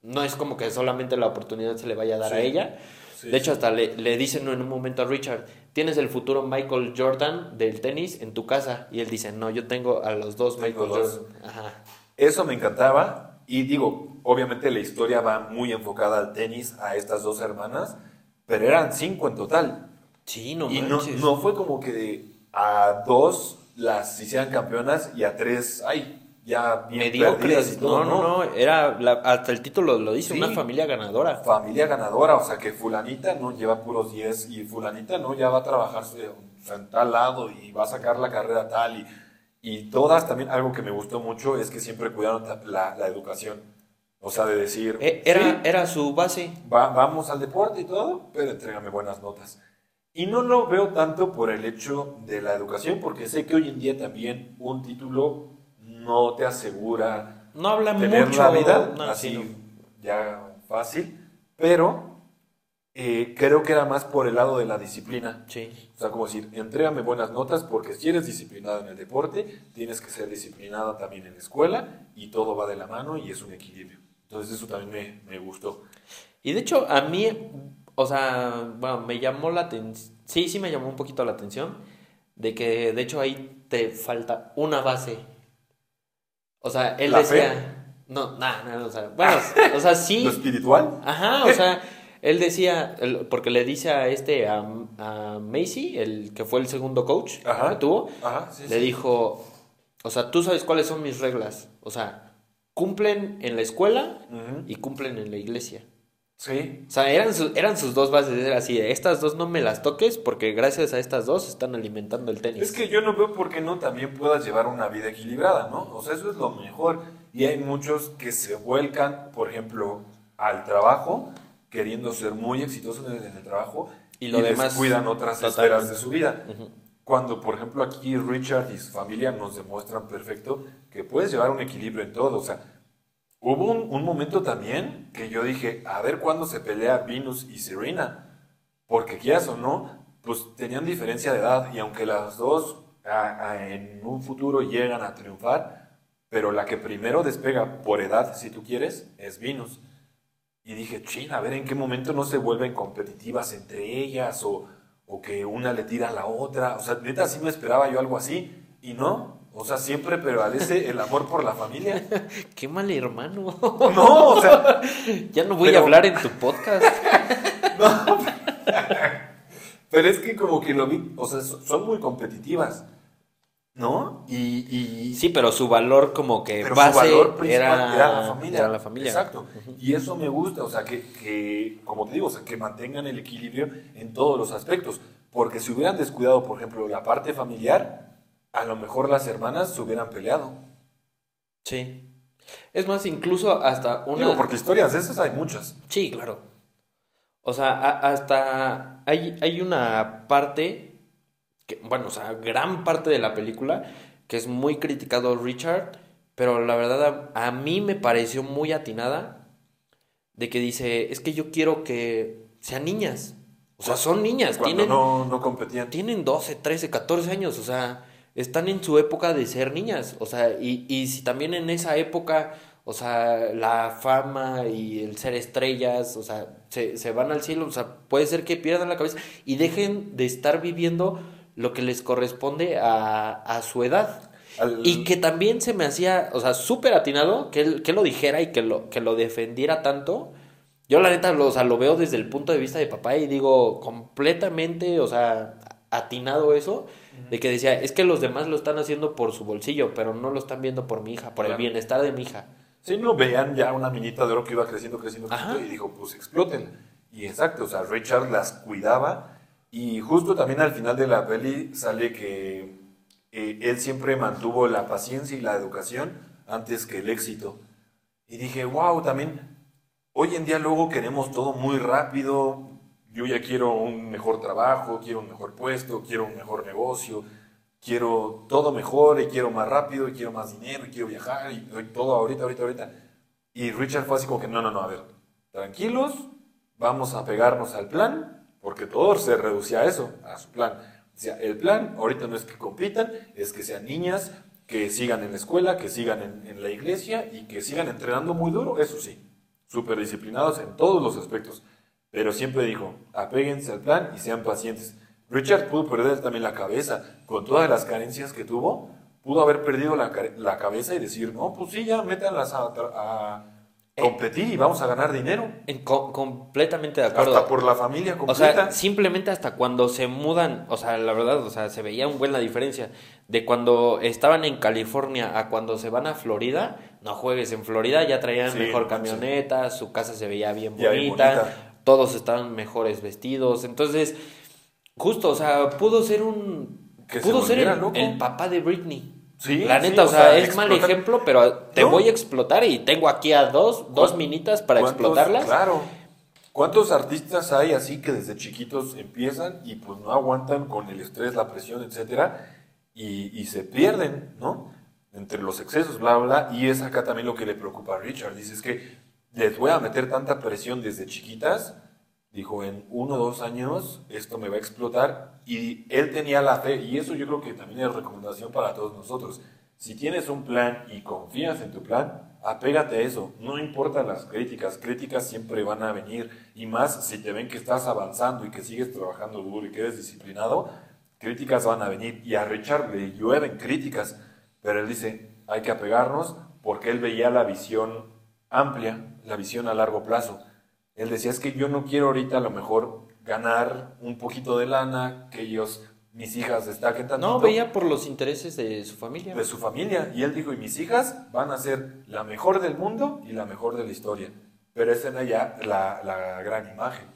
[SPEAKER 2] no es como que solamente la oportunidad se le vaya a dar a ella.
[SPEAKER 1] Sí,
[SPEAKER 2] de hecho,
[SPEAKER 1] sí.
[SPEAKER 2] hasta le, le dicen en un momento a Richard, tienes el futuro Michael Jordan del tenis en tu casa. Y él dice, no, yo tengo a los dos
[SPEAKER 1] Tengo
[SPEAKER 2] Michael
[SPEAKER 1] dos.
[SPEAKER 2] Jordan. Ajá.
[SPEAKER 1] Eso me encantaba. Y digo, obviamente la historia va muy enfocada al tenis, a estas dos hermanas, pero eran cinco en total.
[SPEAKER 2] Sí, no
[SPEAKER 1] y no, no fue como que a dos las hicieran campeonas y a tres, ay, ya bien
[SPEAKER 2] mediocres.
[SPEAKER 1] y todo.
[SPEAKER 2] No, no, no, era la- hasta el título lo dice,
[SPEAKER 1] Sí.
[SPEAKER 2] una familia ganadora.
[SPEAKER 1] Familia ganadora, o sea que fulanita no lleva puros 10 y fulanita no, ya va a trabajar en tal lado y va a sacar la carrera tal y, y todas también, algo que me gustó mucho es que siempre cuidaron la, la educación. O sea, de decir,
[SPEAKER 2] Eh, Era,
[SPEAKER 1] sí,
[SPEAKER 2] era su base.
[SPEAKER 1] va- vamos al deporte y todo, pero entrégame buenas notas. Y no lo veo tanto por el hecho de la educación, porque sé que hoy en día también un título no te asegura
[SPEAKER 2] No habla
[SPEAKER 1] tener
[SPEAKER 2] mucho.
[SPEAKER 1] la vida
[SPEAKER 2] no,
[SPEAKER 1] así
[SPEAKER 2] sí, no.
[SPEAKER 1] ya fácil, pero eh, creo que era más por el lado de la disciplina.
[SPEAKER 2] Sí.
[SPEAKER 1] O sea, como decir, entrégame buenas notas porque si eres disciplinado en el deporte, tienes que ser disciplinada también en la escuela y todo va de la mano y es un equilibrio. Entonces eso también me, me gustó.
[SPEAKER 2] Y de hecho, a mí, o sea, bueno, me llamó la atención. Sí, sí me llamó un poquito la atención. De que, de hecho, ahí te falta una base. O sea, él
[SPEAKER 1] ¿La
[SPEAKER 2] decía. No, nada, nada, o sea, bueno, o sea, sí.
[SPEAKER 1] Lo espiritual,
[SPEAKER 2] Ajá, o sea, él decía, porque le dice a este, a, a Macy, el que fue el segundo coach
[SPEAKER 1] Ajá.
[SPEAKER 2] que tuvo,
[SPEAKER 1] Ajá, sí,
[SPEAKER 2] le
[SPEAKER 1] sí.
[SPEAKER 2] dijo, o sea, tú sabes cuáles son mis reglas. O sea, cumplen en la escuela y cumplen en la iglesia.
[SPEAKER 1] Sí,
[SPEAKER 2] O sea, eran, su- eran sus dos bases, era así, de, estas dos no me las toques porque gracias a estas dos están alimentando el tenis.
[SPEAKER 1] Es que yo no veo por qué no también puedas llevar una vida equilibrada, ¿no? O sea, eso es lo mejor. Y hay muchos que se vuelcan, por ejemplo, al trabajo, queriendo ser muy exitosos en el, en el trabajo,
[SPEAKER 2] Y lo demás,
[SPEAKER 1] cuidan otras
[SPEAKER 2] totalmente.
[SPEAKER 1] esferas de su vida. Cuando, por ejemplo, aquí Richard y su familia nos demuestran perfecto que puedes llevar un equilibrio en todo. O sea, hubo un, un momento también que yo dije, a ver cuándo se pelea Venus y Serena. Porque quieras o no, pues tenían diferencia de edad y aunque las dos a- a- en un futuro llegan a triunfar, pero la que primero despega por edad, si tú quieres, es Venus. Y dije, chin, a ver en qué momento no se vuelven competitivas entre ellas o, o que una le tira a la otra. O sea, neta, sí me esperaba yo algo así y no. O sea, siempre prevalece el amor por la familia.
[SPEAKER 2] Qué mal hermano.
[SPEAKER 1] No, o sea,
[SPEAKER 2] ya no voy
[SPEAKER 1] Pero-
[SPEAKER 2] a hablar en tu podcast.
[SPEAKER 1] Pero es que como que lo vi, o sea, so- son muy competitivas, ¿no? Y, y
[SPEAKER 2] Sí, pero su valor como que
[SPEAKER 1] pero
[SPEAKER 2] base
[SPEAKER 1] su valor principal
[SPEAKER 2] era,
[SPEAKER 1] era, la familia.
[SPEAKER 2] era la familia.
[SPEAKER 1] Exacto. Y eso me gusta, o sea, que, que, como te digo, o sea, que mantengan el equilibrio en todos los aspectos. Porque si hubieran descuidado, por ejemplo, la parte familiar, a lo mejor las hermanas se hubieran peleado.
[SPEAKER 2] Sí. Es más, incluso hasta una...
[SPEAKER 1] Digo, porque historias de esas hay muchas.
[SPEAKER 2] Sí, claro. O sea, a- hasta hay, hay una parte, que, bueno, o sea, gran parte de la película que es muy criticado Richard, pero la verdad a, a mí me pareció muy atinada de que dice, es que yo quiero que sean niñas. O sea, son niñas,
[SPEAKER 1] Cuando
[SPEAKER 2] tienen,
[SPEAKER 1] no, no competían.
[SPEAKER 2] tienen 12, 13, 14 años, o sea, están en su época de ser niñas, o sea, y, y si también en esa época, o sea, la fama y el ser estrellas, o sea, se, se van al cielo, o sea, puede ser que pierdan la cabeza y dejen de estar viviendo lo que les corresponde a, a su edad.
[SPEAKER 1] Al-
[SPEAKER 2] Y que también se me hacía, o sea, súper atinado que él, que lo dijera y que lo, que lo defendiera tanto. Yo la neta, lo, o sea, lo veo desde el punto de vista de papá y digo completamente, o sea, atinado eso, de que decía, es que los demás lo están haciendo por su bolsillo, pero no lo están viendo por mi hija, por el bienestar de mi hija.
[SPEAKER 1] Sí, no, veían ya una minita de oro que iba creciendo, creciendo, creciendo y dijo, pues exploten. Y exacto, o sea, Richard las cuidaba y justo también al final de la peli sale que eh, él siempre mantuvo la paciencia y la educación antes que el éxito. Y dije, wow, también hoy en día luego queremos todo muy rápido. Yo ya quiero un mejor trabajo, quiero un mejor puesto, quiero un mejor negocio, quiero todo mejor y quiero más rápido y quiero más dinero y quiero viajar y, y todo ahorita, ahorita, ahorita. Y Richard fue así como que no, no, no, a ver, tranquilos, vamos a pegarnos al plan, porque todo se reducía a eso, a su plan. El plan ahorita no es que compitan, es que sean niñas, que sigan en la escuela, que sigan en, en la iglesia y que sigan entrenando muy duro, eso sí, súper disciplinados en todos los aspectos. Pero siempre dijo, apéguense al plan y sean pacientes. Richard pudo perder también la cabeza, con todas las carencias que tuvo, pudo haber perdido la, ca- la cabeza y decir, no, pues sí, ya métanlas a, a competir y vamos a ganar dinero.
[SPEAKER 2] En co- completamente de acuerdo.
[SPEAKER 1] Hasta por la familia
[SPEAKER 2] O
[SPEAKER 1] completa.
[SPEAKER 2] sea, simplemente hasta cuando se mudan, o sea, la verdad, o sea, se veía un buen la diferencia de cuando estaban en California a cuando se van a Florida. No juegues, en Florida ya traían
[SPEAKER 1] Sí,
[SPEAKER 2] mejor camioneta, su casa se veía bien bonita, todos estaban mejores vestidos. Entonces, justo, o sea, pudo ser un
[SPEAKER 1] Que se
[SPEAKER 2] pudo ser el papá de Britney.
[SPEAKER 1] Sí,
[SPEAKER 2] La
[SPEAKER 1] sí,
[SPEAKER 2] neta,
[SPEAKER 1] o
[SPEAKER 2] o sea, es mal ejemplo, pero te
[SPEAKER 1] No.
[SPEAKER 2] voy a explotar y tengo aquí a dos, dos minitas para
[SPEAKER 1] ¿Cuántos-
[SPEAKER 2] explotarlas.
[SPEAKER 1] Claro. ¿Cuántos artistas hay así que desde chiquitos empiezan y pues no aguantan con el estrés, la presión, etcétera, y, y se pierden, ¿no? Entre los excesos, bla, bla, bla. Y es acá también lo que le preocupa a Richard. Dice, es que les voy a meter tanta presión desde chiquitas. Dijo, en uno o dos años esto me va a explotar. Y él tenía la fe, y eso yo creo que también es recomendación para todos nosotros. Si tienes un plan y confías en tu plan, apégate a eso. No importan las críticas, críticas siempre van a venir. Y más si te ven que estás avanzando y que sigues trabajando duro y que eres disciplinado, críticas van a venir. Y a Richard le llueven críticas, pero él dice, hay que apegarnos porque él veía la visión amplia, la visión a largo plazo. Él decía, es que yo no quiero ahorita a lo mejor ganar un poquito de lana, que ellos, mis hijas destaquen tantito
[SPEAKER 2] No, veía por los intereses de su familia.
[SPEAKER 1] de su familia. Y él dijo, y mis hijas van a ser la mejor del mundo y la mejor de la historia. Pero esa era ya la, la gran imagen,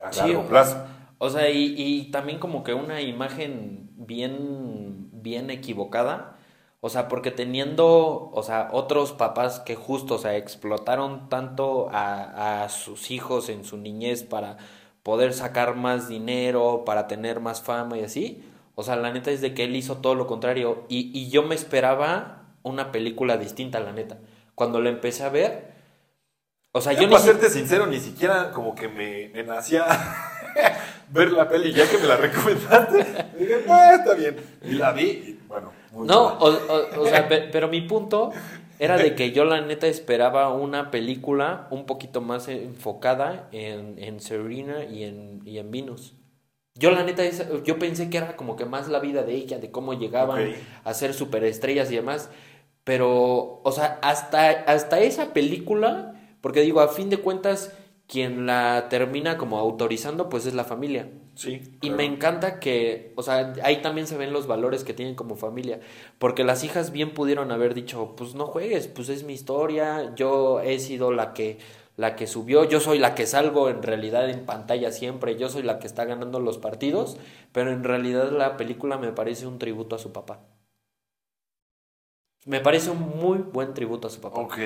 [SPEAKER 1] a
[SPEAKER 2] Sí,
[SPEAKER 1] largo plazo.
[SPEAKER 2] O sea, y, y también como que una imagen bien, bien equivocada. O sea, porque teniendo, o sea, otros papás que justo, o sea, explotaron tanto a, a sus hijos en su niñez para poder sacar más dinero, para tener más fama y así. O sea, la neta es de que él hizo todo lo contrario. Y, y yo me esperaba una película distinta, la neta. Cuando la empecé a ver, o sea, yo ni
[SPEAKER 1] para
[SPEAKER 2] si-
[SPEAKER 1] serte sincero, ni siquiera como que me, me nacía ver la peli, ya que me la recomendaste. Dije, ah, está bien. Y la vi, y bueno, muy
[SPEAKER 2] No, o, o- o sea, pe- pero mi punto era de que yo la neta esperaba una película un poquito más enfocada en, en Serena y en, y en Venus. Yo la neta, esa- yo pensé que era como que más la vida de ella, de cómo llegaban a ser superestrellas y demás. Pero, o sea, hasta, hasta esa película, porque digo, a fin de cuentas, quien la termina como autorizando, pues es la familia.
[SPEAKER 1] Sí.
[SPEAKER 2] Y
[SPEAKER 1] claro.
[SPEAKER 2] me encanta que, o sea, ahí también se ven los valores que tienen como familia. Porque las hijas bien pudieron haber dicho, pues no juegues, pues es mi historia, yo he sido la que, la que subió, yo soy la que salgo en realidad en pantalla siempre, yo soy la que está ganando los partidos, pero en realidad la película me parece un tributo a su papá. Me parece un muy buen tributo a su papá.
[SPEAKER 1] Ok.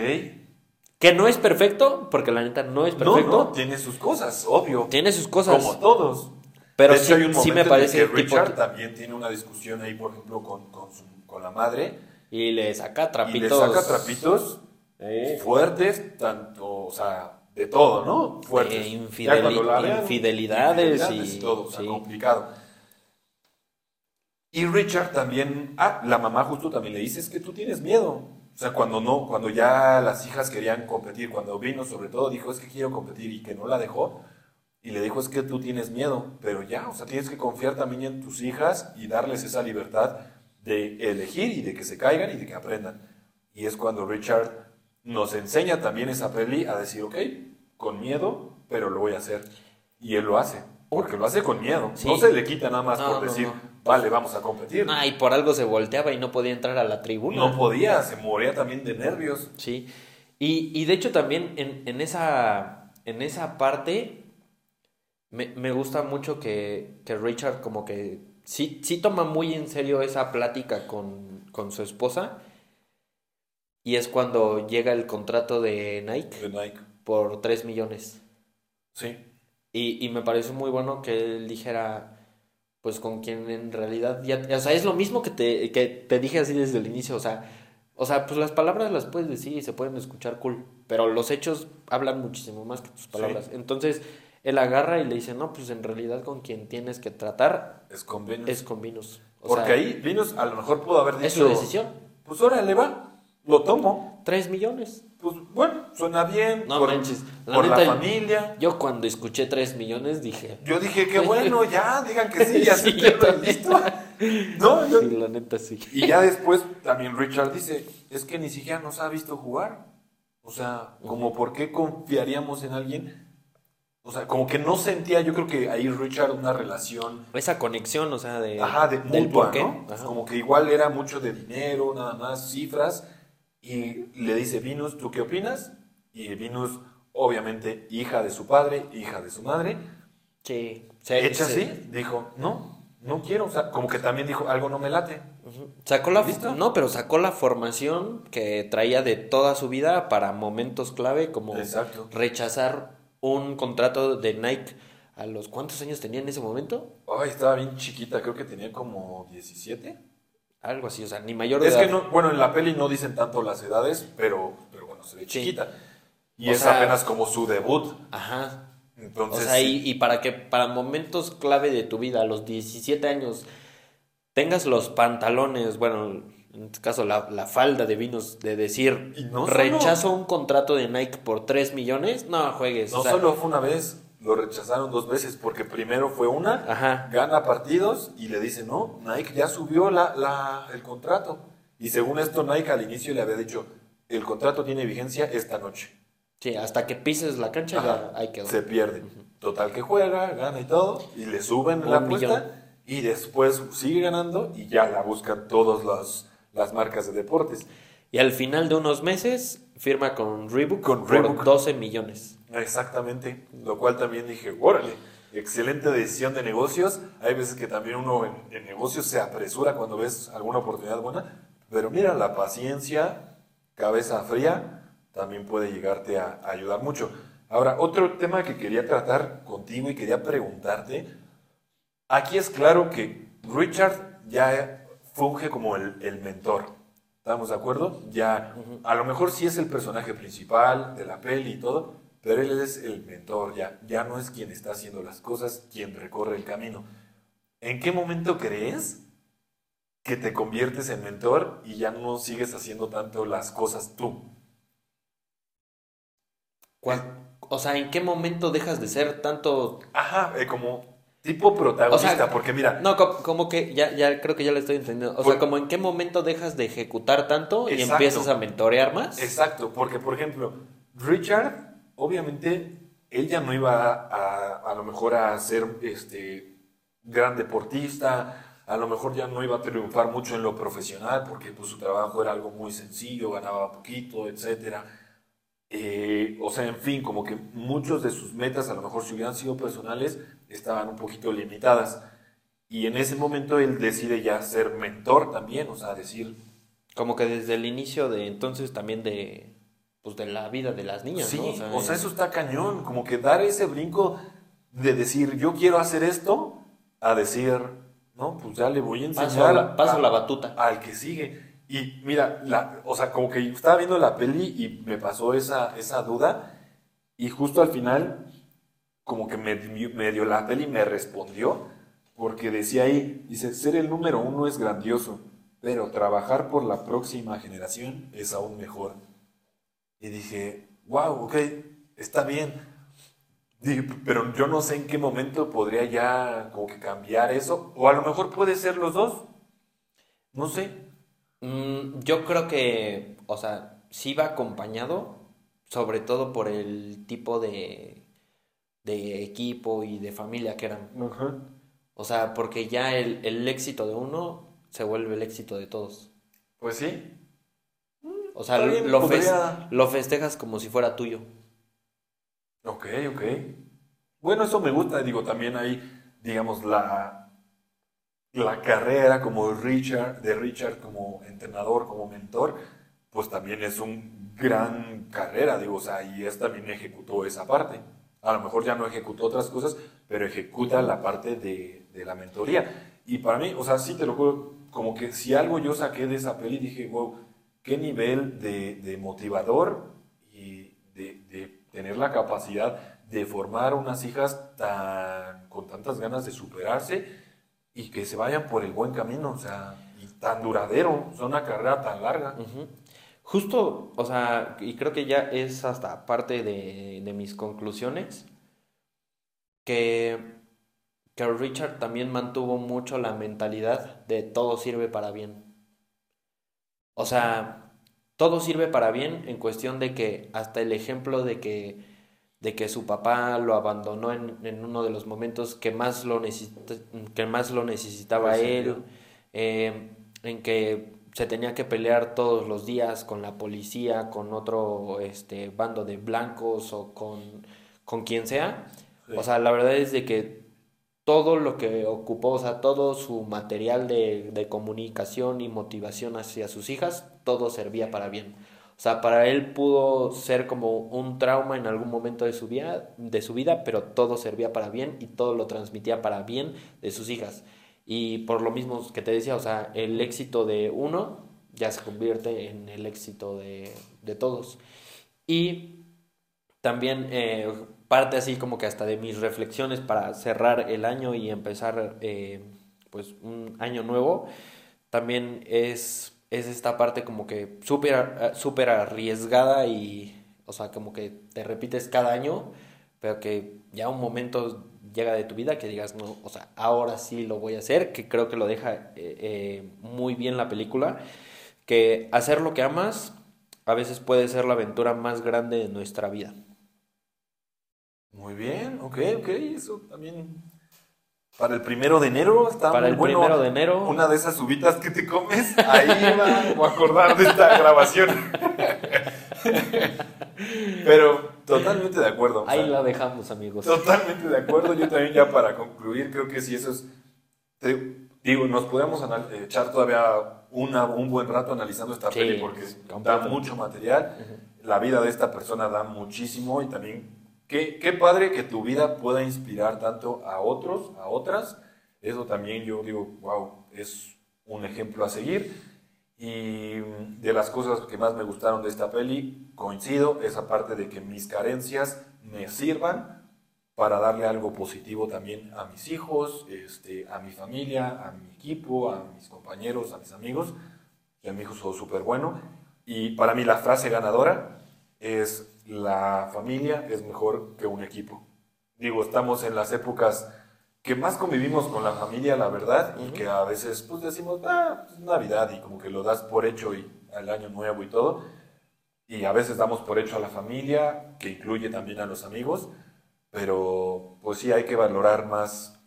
[SPEAKER 2] Que no es perfecto, porque la neta no es
[SPEAKER 1] No,
[SPEAKER 2] perfecto.
[SPEAKER 1] no, tiene sus cosas, obvio.
[SPEAKER 2] Tiene sus cosas.
[SPEAKER 1] Como todos.
[SPEAKER 2] Pero
[SPEAKER 1] de hecho,
[SPEAKER 2] sí-
[SPEAKER 1] hay un
[SPEAKER 2] sí me
[SPEAKER 1] en
[SPEAKER 2] parece
[SPEAKER 1] el que
[SPEAKER 2] tipo-
[SPEAKER 1] Richard también tiene una discusión ahí, por ejemplo, con, con, su- con la madre.
[SPEAKER 2] Y le saca trapitos.
[SPEAKER 1] Y le saca trapitos
[SPEAKER 2] Eh.
[SPEAKER 1] fuertes, tanto, o sea, de todo, ¿no? Fuertes. Ya
[SPEAKER 2] infideli-
[SPEAKER 1] vean,
[SPEAKER 2] infidelidades y-
[SPEAKER 1] todo, o sea,
[SPEAKER 2] sí.
[SPEAKER 1] complicado. Y Richard también, ah, la mamá justo también le dice, es que tú tienes miedo. O sea, cuando no, cuando ya las hijas querían competir, cuando vino sobre todo, dijo, es que quiero competir y que no la dejó. Y le dijo, es que tú tienes miedo, pero ya, o sea, tienes que confiar también en tus hijas y darles esa libertad de elegir y de que se caigan y de que aprendan. Y es cuando Richard nos enseña también esa peli a decir, ok, con miedo, pero lo voy a hacer. Y él lo hace, porque lo hace con miedo.
[SPEAKER 2] Sí.
[SPEAKER 1] No se le quita nada más
[SPEAKER 2] No,
[SPEAKER 1] por
[SPEAKER 2] no,
[SPEAKER 1] decir,
[SPEAKER 2] no.
[SPEAKER 1] Vale, vamos a competir.
[SPEAKER 2] Ah, y por algo se volteaba y no podía entrar a la tribuna.
[SPEAKER 1] No podía, se moría también de nervios.
[SPEAKER 2] Sí. Y, y de hecho también en, en esa, en esa parte me, me gusta mucho que, que Richard como que sí, sí toma muy en serio esa plática con, con su esposa. Y es cuando llega el contrato de Nike
[SPEAKER 1] De Nike.
[SPEAKER 2] por 3 millones.
[SPEAKER 1] Sí.
[SPEAKER 2] Y, y me parece muy bueno que él dijera, pues con quien en realidad ya, o sea, es lo mismo que te, que te dije así desde el inicio, o sea, o sea, pues las palabras las puedes decir y se pueden escuchar cool, pero los hechos hablan muchísimo más que tus palabras. Entonces, él agarra y le dice, no, pues en realidad con quien tienes que tratar
[SPEAKER 1] Es con Venus.
[SPEAKER 2] es con Venus. O
[SPEAKER 1] Porque
[SPEAKER 2] sea,
[SPEAKER 1] ahí Venus a lo mejor pudo haber dicho...
[SPEAKER 2] es su decisión.
[SPEAKER 1] Pues órale, va, lo tomo.
[SPEAKER 2] 3 millones.
[SPEAKER 1] Pues bueno, suena bien.
[SPEAKER 2] No
[SPEAKER 1] por,
[SPEAKER 2] manches, la
[SPEAKER 1] por la
[SPEAKER 2] neta,
[SPEAKER 1] familia.
[SPEAKER 2] Yo cuando escuché 3 millones dije,
[SPEAKER 1] Yo dije, qué bueno, ya, digan que sí, ya
[SPEAKER 2] Sí, también.
[SPEAKER 1] listo. No, yo-
[SPEAKER 2] sí, la neta sí.
[SPEAKER 1] Y ya después también Richard dice, es que ni siquiera nos ha visto jugar. O sea, como por qué confiaríamos en alguien. O sea, como que no sentía, yo creo que ahí Richard una relación,
[SPEAKER 2] Esa conexión, o sea, de,
[SPEAKER 1] ajá, de mutua. ¿no?
[SPEAKER 2] Ajá.
[SPEAKER 1] Como que igual era mucho de dinero, nada más, cifras. Y le dice, Venus, ¿tú qué opinas? Y Venus, obviamente, hija de su padre, hija de su madre,
[SPEAKER 2] Sí, se-
[SPEAKER 1] hecha
[SPEAKER 2] se-
[SPEAKER 1] así, dijo, no, no quiero, o sea, como que también dijo, algo no me late.
[SPEAKER 2] Sacó la
[SPEAKER 1] ¿Listo?
[SPEAKER 2] no, pero sacó la formación que traía de toda su vida para momentos clave como
[SPEAKER 1] Exacto.
[SPEAKER 2] rechazar un contrato de Nike a los cuántos años tenía en ese momento?
[SPEAKER 1] Ay, estaba bien chiquita, creo que tenía como 17.
[SPEAKER 2] Algo así, o sea, ni mayor de
[SPEAKER 1] Es
[SPEAKER 2] edad.
[SPEAKER 1] que no, bueno, en la peli no dicen tanto las edades, pero, pero bueno, se ve
[SPEAKER 2] Sí.
[SPEAKER 1] chiquita. Y
[SPEAKER 2] O
[SPEAKER 1] es
[SPEAKER 2] sea-
[SPEAKER 1] apenas como su debut.
[SPEAKER 2] Ajá. O
[SPEAKER 1] Entonces,
[SPEAKER 2] sea, y, y para que para momentos clave de tu vida, a los 17 años, tengas los pantalones, bueno, en este caso la, la falda de vinos, de decir,
[SPEAKER 1] no solo-
[SPEAKER 2] rechazo un contrato de Nike por 3 millones, no juegues.
[SPEAKER 1] no
[SPEAKER 2] o sea,
[SPEAKER 1] solo fue una vez, lo rechazaron dos veces, porque primero fue una,
[SPEAKER 2] Ajá.
[SPEAKER 1] gana partidos y le dice, no, Nike ya subió la, la- el contrato. Y según esto, Nike al inicio le había dicho, el contrato tiene vigencia esta noche.
[SPEAKER 2] Sí, hasta que pises la cancha
[SPEAKER 1] Ajá,
[SPEAKER 2] ya.
[SPEAKER 1] Se pierde. Total que juega, gana y todo, y le suben
[SPEAKER 2] Un
[SPEAKER 1] la
[SPEAKER 2] millón.
[SPEAKER 1] apuesta, y después sigue ganando y ya la buscan todas las, las marcas de deportes.
[SPEAKER 2] Y al final de unos meses firma con Reebok
[SPEAKER 1] Con
[SPEAKER 2] por
[SPEAKER 1] Reebok.
[SPEAKER 2] 12 millones.
[SPEAKER 1] Exactamente, lo cual también dije, órale, excelente decisión de negocios. Hay veces que también uno en, en negocios se apresura cuando ves alguna oportunidad buena, pero mira, la paciencia, cabeza fría, también puede llegarte a, a ayudar mucho. Ahora, otro tema que quería tratar contigo y quería preguntarte, aquí es claro que Richard ya funge como el, el mentor. ¿Estamos de acuerdo? Ya, a lo mejor sí es el personaje principal de la peli y todo, pero él es el mentor, ya, ya no es quien está haciendo las cosas, quien recorre el camino. ¿En qué momento crees que te conviertes en mentor y ya no sigues haciendo tanto las cosas tú?
[SPEAKER 2] ¿Cuál- O sea, ¿en qué momento dejas de ser tanto
[SPEAKER 1] Ajá, eh, como tipo protagonista,
[SPEAKER 2] O sea,
[SPEAKER 1] porque mira,
[SPEAKER 2] No, co- como que ya, ya creo que ya lo estoy entendiendo. O sea, como en qué momento dejas de ejecutar tanto y empiezas a mentorear más.
[SPEAKER 1] Exacto, porque por ejemplo, Richard, obviamente, él ya no iba a, a, a lo mejor a ser este gran deportista, a lo mejor ya no iba a triunfar mucho en lo profesional, porque pues, su trabajo era algo muy sencillo, ganaba poquito, etcétera. Eh, o sea, en fin, como que muchos de sus metas, a lo mejor si hubieran sido personales, estaban un poquito limitadas. Y en ese momento él decide ya ser mentor también, o sea, decir,
[SPEAKER 2] Como que desde el inicio de entonces también de pues de la vida de las niñas,
[SPEAKER 1] Sí,
[SPEAKER 2] ¿no?
[SPEAKER 1] o sea, eso está cañón, como que dar ese brinco de decir yo quiero hacer esto a decir, no, pues ya le voy a enseñar
[SPEAKER 2] paso, la, paso
[SPEAKER 1] a-
[SPEAKER 2] la batuta.
[SPEAKER 1] al que sigue. Y mira, o sea, como que estaba viendo la peli y me pasó esa, esa duda y justo al final como que me, medio la peli me respondió porque decía ahí, dice, ser el número uno es grandioso, pero trabajar por la próxima generación es aún mejor. Y dije, wow, ok, está bien. Pero yo no sé en qué momento podría ya como que cambiar eso, o a lo mejor puede ser los dos. No sé.
[SPEAKER 2] Mm, yo creo que, o sea, sí va acompañado, sobre todo por el tipo de, de equipo y de familia que eran. O sea, porque ya el, el éxito de uno se vuelve el éxito de todos.
[SPEAKER 1] Pues sí.
[SPEAKER 2] O sea, lo,
[SPEAKER 1] podría-
[SPEAKER 2] lo festejas como si fuera tuyo.
[SPEAKER 1] Ok, ok. Bueno, eso me gusta. Digo, también hay, digamos, la, la carrera como Richard, de Richard como entrenador, como mentor, pues también es un gran carrera, digo, o sea, y él también ejecutó esa parte. A lo mejor ya no ejecutó otras cosas, pero ejecuta la parte de, de la mentoría. Y para mí, o sea, sí te lo juro, como que si algo yo saqué de esa peli, dije, wow, qué nivel de, de motivador y de, de tener la capacidad de formar unas hijas tan, con tantas ganas de superarse y que se vayan por el buen camino, o sea, y tan duradero, o una carrera tan larga.
[SPEAKER 2] Justo, o sea, y creo que ya es hasta parte de, de mis conclusiones, que, que Richard también mantuvo mucho la mentalidad de todo sirve para bien. O sea, todo sirve para bien en cuestión de que hasta el ejemplo de que, de que su papá lo abandonó en, en uno de los momentos que más lo, necesita- que más lo necesitaba
[SPEAKER 1] Pues
[SPEAKER 2] él, eh, en que se tenía que pelear todos los días con la policía, con otro este, bando de blancos o con, con quien sea.
[SPEAKER 1] Sí.
[SPEAKER 2] O sea, la verdad es de que todo lo que ocupó, o sea, todo su material de, de comunicación y motivación hacia sus hijas, todo servía para bien. Sea, para él pudo ser como un trauma en algún momento de su vida, de su vida, pero todo servía para bien y todo lo transmitía para bien de sus hijas. Y por lo mismo que te decía, o sea, el éxito de uno ya se convierte en el éxito de, de todos. Y también eh, parte así como que hasta de mis reflexiones para cerrar el año y empezar eh, pues un año nuevo, también es es esta parte como que súper super arriesgada y, o sea, como que te repites cada año, pero que ya un momento llega de tu vida que digas, no, o sea, ahora sí lo voy a hacer, que creo que lo deja eh, eh, muy bien la película, que hacer lo que amas a veces puede ser la aventura más grande de nuestra vida.
[SPEAKER 1] Muy bien, ok, ok, eso también para el primero de enero está
[SPEAKER 2] Para el primero de enero.
[SPEAKER 1] Una de esas uvitas que te comes, ahí va a acordar de esta grabación. Pero totalmente de acuerdo.
[SPEAKER 2] Ahí la dejamos, amigos.
[SPEAKER 1] Totalmente de acuerdo. Yo también ya para concluir, creo que si eso es... digo, nos podemos echar todavía una, un buen rato analizando esta peli porque da mucho material. La vida de esta persona da muchísimo y también Qué, padre que tu vida pueda inspirar tanto a otros, a otras. Eso también yo digo, wow, es un ejemplo a seguir. Y de las cosas que más me gustaron de esta peli, coincido, esa parte de que mis carencias me sirvan para darle algo positivo también a mis hijos, este, a mi familia, a mi equipo, a mis compañeros, a mis amigos. Y a mi hijo súper bueno. Y para mí la frase ganadora es la familia es mejor que un equipo. Digo, estamos en las épocas que más convivimos con la familia, la verdad, y que a veces pues decimos, ah, pues, Navidad y como que lo das por hecho y al año nuevo y todo. Y a veces damos por hecho a la familia, que incluye también a los amigos, pero pues sí hay que valorar más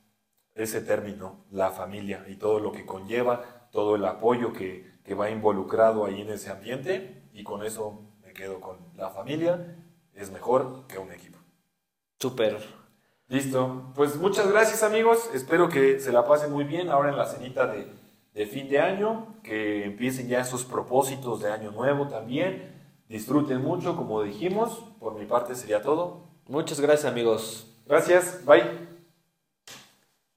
[SPEAKER 1] ese término, la familia, y todo lo que conlleva, todo el apoyo que, que va involucrado ahí en ese ambiente, y con eso quedo con la familia, es mejor que un equipo.
[SPEAKER 2] Súper.
[SPEAKER 1] Listo. Pues muchas gracias amigos, espero que se la pasen muy bien ahora en la cenita de, de fin de año, que empiecen ya esos propósitos de año nuevo también. Disfruten mucho, como dijimos. Por mi parte sería todo.
[SPEAKER 2] Muchas gracias amigos.
[SPEAKER 1] Gracias, bye.